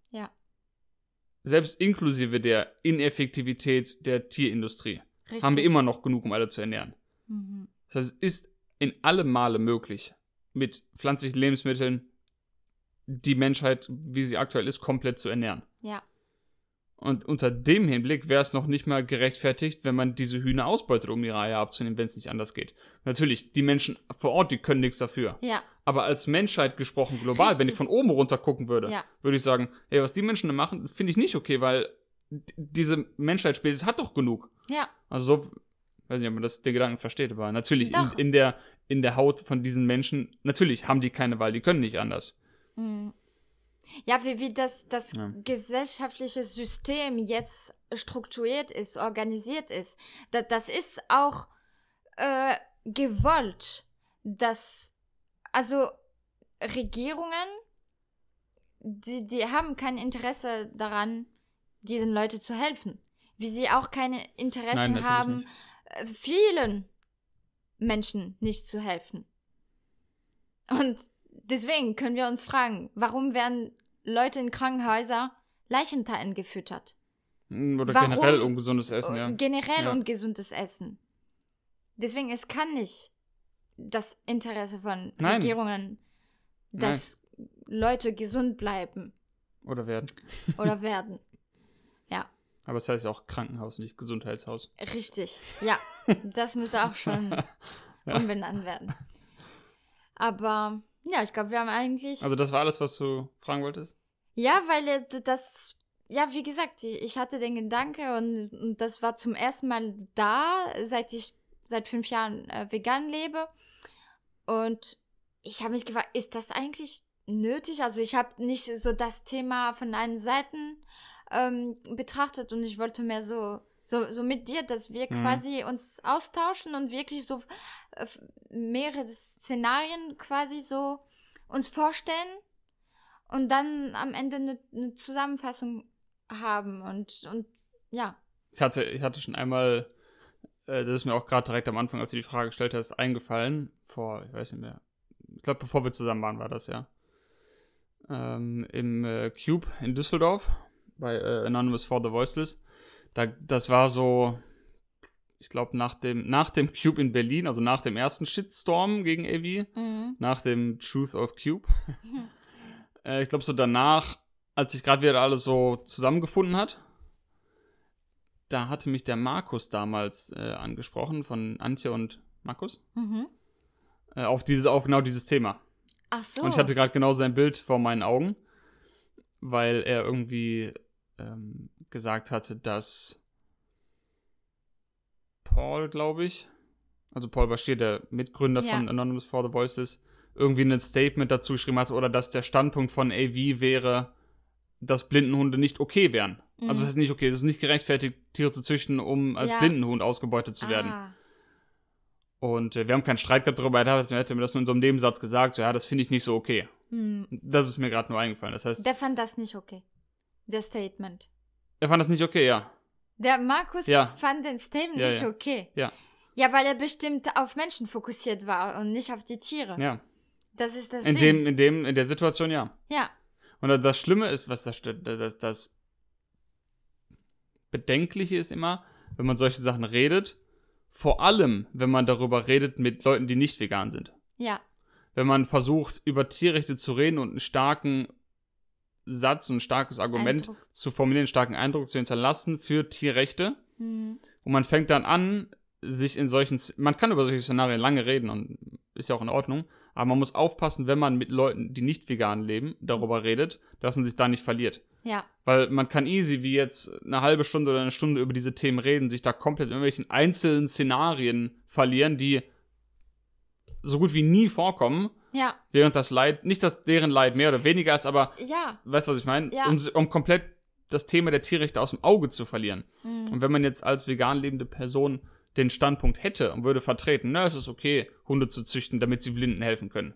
Selbst inklusive der Ineffektivität der Tierindustrie Richtig. haben wir immer noch genug, um alle zu ernähren. Mhm. Das heißt, es ist in allem Male möglich, mit pflanzlichen Lebensmitteln die Menschheit, wie sie aktuell ist, komplett zu ernähren. Ja. Und unter dem Hinblick wäre es noch nicht mal gerechtfertigt, wenn man diese Hühner ausbeutet, um ihre Eier abzunehmen, wenn es nicht anders geht. Natürlich, die Menschen vor Ort, die können nichts dafür. Ja. Aber als Menschheit gesprochen, global, wenn ich Richtig. von oben runter gucken würde, Ja. würde ich sagen, hey, was die Menschen da machen, finde ich nicht okay, weil diese Menschheitsspezies hat doch genug. Ja. Also so, weiß nicht, ob man das, den Gedanken versteht, aber natürlich in, in, der, in der Haut von diesen Menschen, natürlich haben die keine Wahl, die können nicht anders. Mhm. Ja, wie, wie das, das Ja. gesellschaftliche System jetzt strukturiert ist, organisiert ist, das, das ist auch äh, gewollt, dass, also Regierungen, die, die haben kein Interesse daran, diesen Leuten zu helfen. Wie sie auch keine Interessen Nein, haben, nicht. äh, vielen Menschen nicht zu helfen. Und deswegen können wir uns fragen, warum werden Leute in Krankenhäusern Leichenteilen gefüttert? Mm, Oder Warum? generell ungesundes Essen, ja. Generell Ja. ungesundes Essen. Deswegen, es kann nicht das Interesse von Nein. Regierungen, dass Leute gesund bleiben Oder werden. oder werden. Aber es heißt ja auch Krankenhaus, nicht Gesundheitshaus. Richtig, ja. Das müsste auch schon Ja. umbenannt werden. Aber ja, ich glaube, wir haben eigentlich. Also das war alles, was du fragen wolltest? Ja, weil äh, das, ja, wie gesagt, ich hatte den Gedanke und, und das war zum ersten Mal da, seit ich seit fünf Jahren äh, vegan lebe. Und ich habe mich gefragt, ist das eigentlich nötig? Also ich habe nicht so das Thema von allen Seiten ähm, betrachtet und ich wollte mehr so, so, so mit dir, dass wir Mhm. quasi uns austauschen und wirklich so mehrere Szenarien quasi so uns vorstellen und dann am Ende eine, eine Zusammenfassung haben und, und ja. Ich hatte, ich hatte schon einmal, äh, das ist mir auch gerade direkt am Anfang, als du die Frage gestellt hast, eingefallen. Vor, ich weiß nicht mehr. Ich glaube, bevor wir zusammen waren, war das ja. Ähm, Im äh, Cube in Düsseldorf bei äh, Anonymous for the Voiceless. Da, das war so, ich glaube, nach dem, nach dem Cube in Berlin, also nach dem ersten Shitstorm gegen AV, Mhm. nach dem Truth of Cube. äh, ich glaube, so danach, als sich gerade wieder alles so zusammengefunden hat, da hatte mich der Markus damals äh, angesprochen von Antje und Markus Mhm. äh, auf dieses, auf genau dieses Thema. Ach so. Und ich hatte gerade genau sein Bild vor meinen Augen, weil er irgendwie ähm, gesagt hatte, dass Paul, glaube ich, also Paul Bashir, der Mitgründer Ja. von Anonymous for the Voiceless, irgendwie ein Statement dazu geschrieben hatte oder dass der Standpunkt von AV wäre, dass Blindenhunde nicht okay wären. Also Mhm. das ist nicht okay, es ist nicht gerechtfertigt, Tiere zu züchten, um als Ja. Blindenhund ausgebeutet zu werden. Ah. Und äh, wir haben keinen Streit gehabt darüber, er hätte mir das nur in so einem Nebensatz gesagt, so, ja, das finde ich nicht so okay. Hm. Das ist mir gerade nur eingefallen. Das heißt, Der fand das nicht okay. Der Statement. er fand das nicht okay, ja. Der Markus Ja. fand den Statement Ja, nicht ja. okay. Ja. Ja, weil er bestimmt auf Menschen fokussiert war und nicht auf die Tiere. Ja. Das ist das In Ding. dem, in dem, in der Situation, ja. ja. Und das Schlimme ist, was das, das, das Bedenkliche ist immer, wenn man solche Sachen redet, vor allem, wenn man darüber redet mit Leuten, die nicht vegan sind. Ja. Wenn man versucht, über Tierrechte zu reden und einen starken Satz, ein starkes Argument Eindruck. zu formulieren, einen starken Eindruck zu hinterlassen für Tierrechte, Hm. Und man fängt dann an, sich in solchen, man kann über solche Szenarien lange reden und ist ja auch in Ordnung, aber man muss aufpassen, wenn man mit Leuten, die nicht vegan leben, darüber redet, dass man sich da nicht verliert. Ja. Weil man kann easy, wie jetzt eine halbe Stunde oder eine Stunde über diese Themen reden, sich da komplett in irgendwelchen einzelnen Szenarien verlieren, die so gut wie nie vorkommen, Ja. während das Leid, nicht dass deren Leid mehr oder weniger ist, aber Ja. weißt du, was ich meine? Ja. Um, um komplett das Thema der Tierrechte aus dem Auge zu verlieren. Hm. Und wenn man jetzt als vegan lebende Person den Standpunkt hätte und würde vertreten, na, es ist okay, Hunde zu züchten, damit sie Blinden helfen können.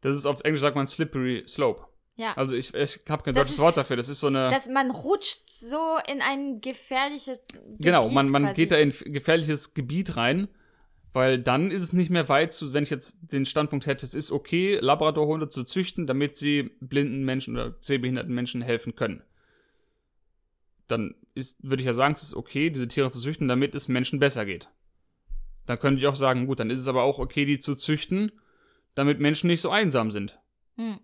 Das ist auf Englisch sagt man slippery slope. Ja. Also ich, ich habe kein Das deutsches ist- Wort dafür. Das ist so eine. Dass man rutscht so in ein gefährliches Gebiet genau, man, man quasi. geht da in gefährliches Gebiet rein, weil dann ist es nicht mehr weit zu, wenn ich jetzt den Standpunkt hätte, es ist okay, Labradorhunde zu züchten, damit sie blinden Menschen oder sehbehinderten Menschen helfen können. Dann ist, würde ich ja sagen, es ist okay, diese Tiere zu züchten, damit es Menschen besser geht. Dann könnte ich auch sagen, gut, dann ist es aber auch okay, die zu züchten, damit Menschen nicht so einsam sind. Hm.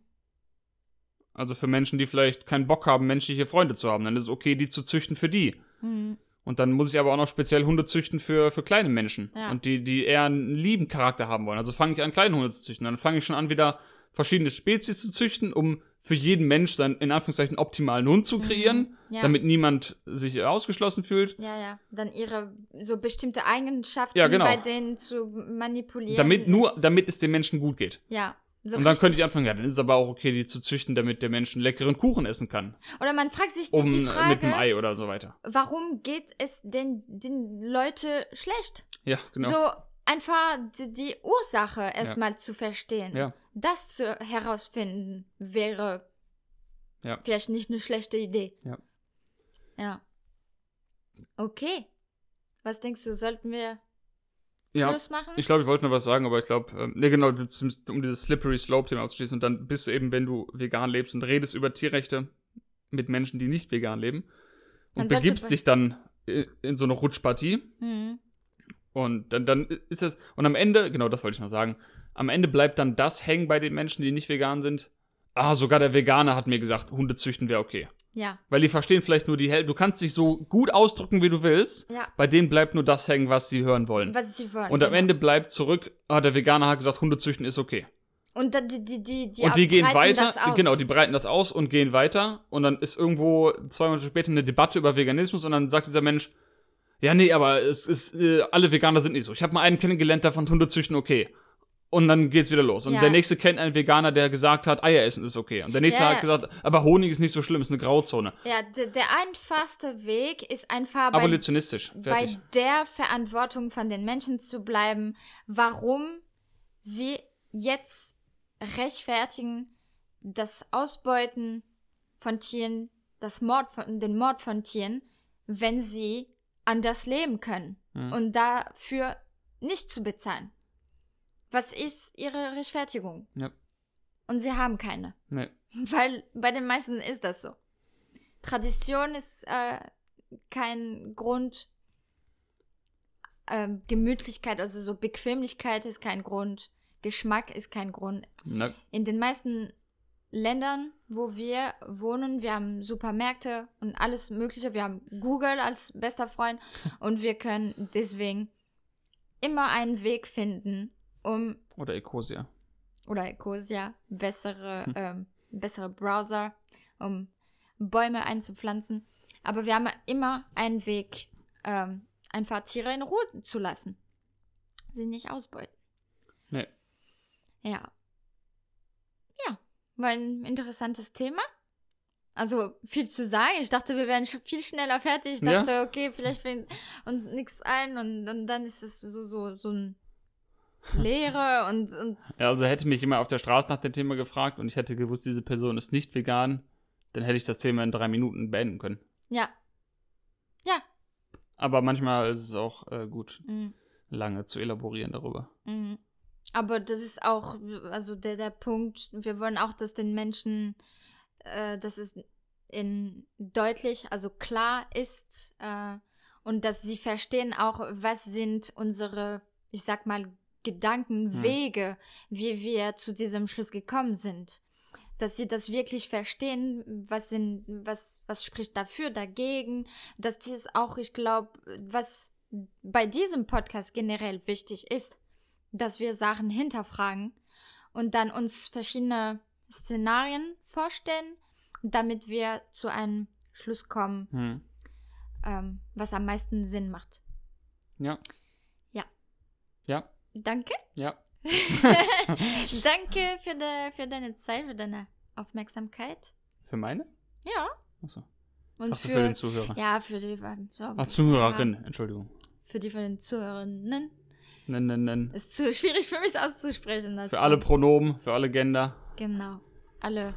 Also für Menschen, die vielleicht keinen Bock haben, menschliche Freunde zu haben, dann ist es okay, die zu züchten für die. Hm. Und dann muss ich aber auch noch speziell Hunde züchten für, für kleine Menschen. Ja. Und die, die eher einen lieben Charakter haben wollen. Also fange ich an, kleine Hunde zu züchten. Dann fange ich schon an, wieder verschiedene Spezies zu züchten, um für jeden Mensch seinen, in Anführungszeichen, optimalen Hund zu kreieren, Mhm. Ja. damit niemand sich ausgeschlossen fühlt. Ja, ja. Dann ihre so bestimmte Eigenschaften Ja, genau. bei denen zu manipulieren. Damit nur, damit es dem Menschen gut geht. Ja. So Und dann könnte ich anfangen, ja, dann ist es aber auch okay, die zu züchten, damit der Mensch einen leckeren Kuchen essen kann. Oder man fragt sich nicht Um, die mit Frage, einem Ei oder so weiter. warum geht es denn den Leute schlecht? Ja, genau. So einfach die, die Ursache erstmal zu verstehen. Ja. Das zu herausfinden wäre Ja. vielleicht nicht eine schlechte Idee. Ja. Ja. Okay. Was denkst du, sollten wir ja. Schluss machen? Ich glaube, ich wollte noch was sagen, aber ich glaube, ähm, ne, genau, um dieses Slippery Slope-Thema auszuschließen. Und dann bist du eben, wenn du vegan lebst und redest über Tierrechte mit Menschen, die nicht vegan leben und begibst be- dich dann i- in so eine Rutschpartie hm. und dann, dann ist das, und am Ende, genau das wollte ich noch sagen, am Ende bleibt dann das hängen bei den Menschen, die nicht vegan sind. Ah, sogar der Veganer hat mir gesagt, Hunde züchten wäre okay. Ja. Weil die verstehen vielleicht nur die Hälfte. Du kannst dich so gut ausdrücken, wie du willst. Ja. Bei denen bleibt nur das hängen, was sie hören wollen. Was sie wollen. Und am genau. Ende bleibt zurück, ah, der Veganer hat gesagt, Hunde züchten ist okay. Und die, die, die, die, und die gehen weiter, genau, die breiten das aus und gehen weiter. Und dann ist irgendwo zwei Monate später eine Debatte über Veganismus und dann sagt dieser Mensch, ja, nee, aber es ist, äh, alle Veganer sind nicht so. Ich habe mal einen kennengelernt, der fand Hunde züchten okay. Und dann geht's wieder los. Und Ja. der nächste kennt einen Veganer, der gesagt hat, Eier essen ist okay. Und der nächste Ja, hat gesagt, aber Honig ist nicht so schlimm, ist eine Grauzone. Ja, der, der einfachste Weg ist einfach bei, Abolitionistisch. Fertig. bei der Verantwortung von den Menschen zu bleiben, warum sie jetzt rechtfertigen das Ausbeuten von Tieren, das Mord von, den Mord von Tieren, wenn sie anders leben können Hm. und dafür nicht zu bezahlen. Was ist ihre Rechtfertigung? Ja. Und sie haben keine. Nee. Weil bei den meisten ist das so. Tradition ist äh, kein Grund. Ähm, Gemütlichkeit, also so Bequemlichkeit ist kein Grund. Geschmack ist kein Grund. Ne? In den meisten Ländern, wo wir wohnen, wir haben Supermärkte und alles Mögliche. Wir haben Google als bester Freund und wir können deswegen immer einen Weg finden, um Oder Ecosia. oder Ecosia bessere, Hm. ähm, bessere Browser, um Bäume einzupflanzen. Aber wir haben immer einen Weg, ähm, einfach Tiere in Ruhe zu lassen. Sie nicht ausbeuten. Nee. Ja. Ja, war ein interessantes Thema. Also viel zu sagen. Ich dachte, wir wären viel schneller fertig. Ich Ja. dachte, okay, vielleicht fällt uns nichts ein und, und dann ist es so, so, so ein Leere und, und Ja, also hätte mich jemand auf der Straße nach dem Thema gefragt und ich hätte gewusst, diese Person ist nicht vegan, dann hätte ich das Thema in drei Minuten beenden können. ja. Aber manchmal ist es auch äh, gut, Mhm. lange zu elaborieren darüber. Mhm. Aber das ist auch, also der, der Punkt, wir wollen auch, dass den Menschen, äh, dass es in deutlich, also klar ist äh, und dass sie verstehen auch, was sind unsere, ich sag mal, Gedankenwege, wie wir zu diesem Schluss gekommen sind. Dass sie das wirklich verstehen, was sind, was, was spricht dafür, dagegen. Das ist auch, ich glaube, was bei diesem Podcast generell wichtig ist, dass wir Sachen hinterfragen und dann uns verschiedene Szenarien vorstellen, damit wir zu einem Schluss kommen, Hm. ähm, was am meisten Sinn macht. Ja. Ja. Ja. Danke. Ja. Danke für, de, für deine Zeit, für deine Aufmerksamkeit. Für meine? Ja. Achso. Und Ach, für, für, den Zuhörer. ja, für die ähm, so, Ach, Zuhörerin, Entschuldigung. Für die von den Zuhörerinnen. Nen, nen, nen. Ist zu schwierig für mich auszusprechen. das Für alle. Pronomen, für alle Gender. Genau. Alle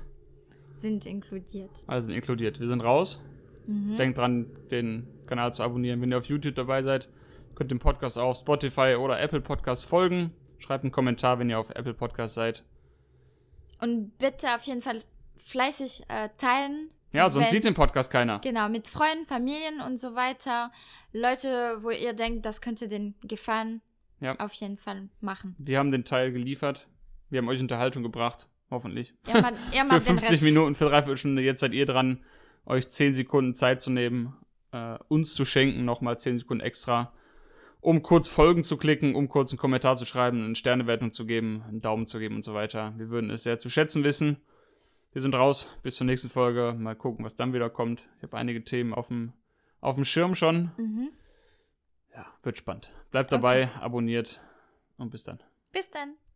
sind inkludiert. Alle sind inkludiert. Wir sind raus. Mhm. Denkt dran, den Kanal zu abonnieren, wenn ihr auf YouTube dabei seid. Könnt dem Podcast auch auf Spotify oder Apple Podcast folgen. Schreibt einen Kommentar, wenn ihr auf Apple Podcast seid. Und bitte auf jeden Fall fleißig äh, teilen. Ja, sonst Wenn- sieht den Podcast keiner. Genau, mit Freunden, Familien und so weiter. Leute, wo ihr denkt, das könnte denen gefallen. Ja. Auf jeden Fall machen. Wir haben den Teil geliefert. Wir haben euch Unterhaltung gebracht. Hoffentlich. Ihr macht, ihr Für macht den 50 Rest. Minuten, für dreiviertel Stunde. Jetzt seid ihr dran, euch 10 Sekunden Zeit zu nehmen, äh, uns zu schenken, nochmal 10 Sekunden extra, um kurz Folgen zu klicken, um kurz einen Kommentar zu schreiben, eine Sternewertung zu geben, einen Daumen zu geben und so weiter. Wir würden es sehr zu schätzen wissen. Wir sind raus. Bis zur nächsten Folge. Mal gucken, was dann wieder kommt. Ich habe einige Themen auf dem, auf dem Schirm schon. Mhm. Ja, wird spannend. Bleibt dabei, abonniert und bis dann. Bis dann.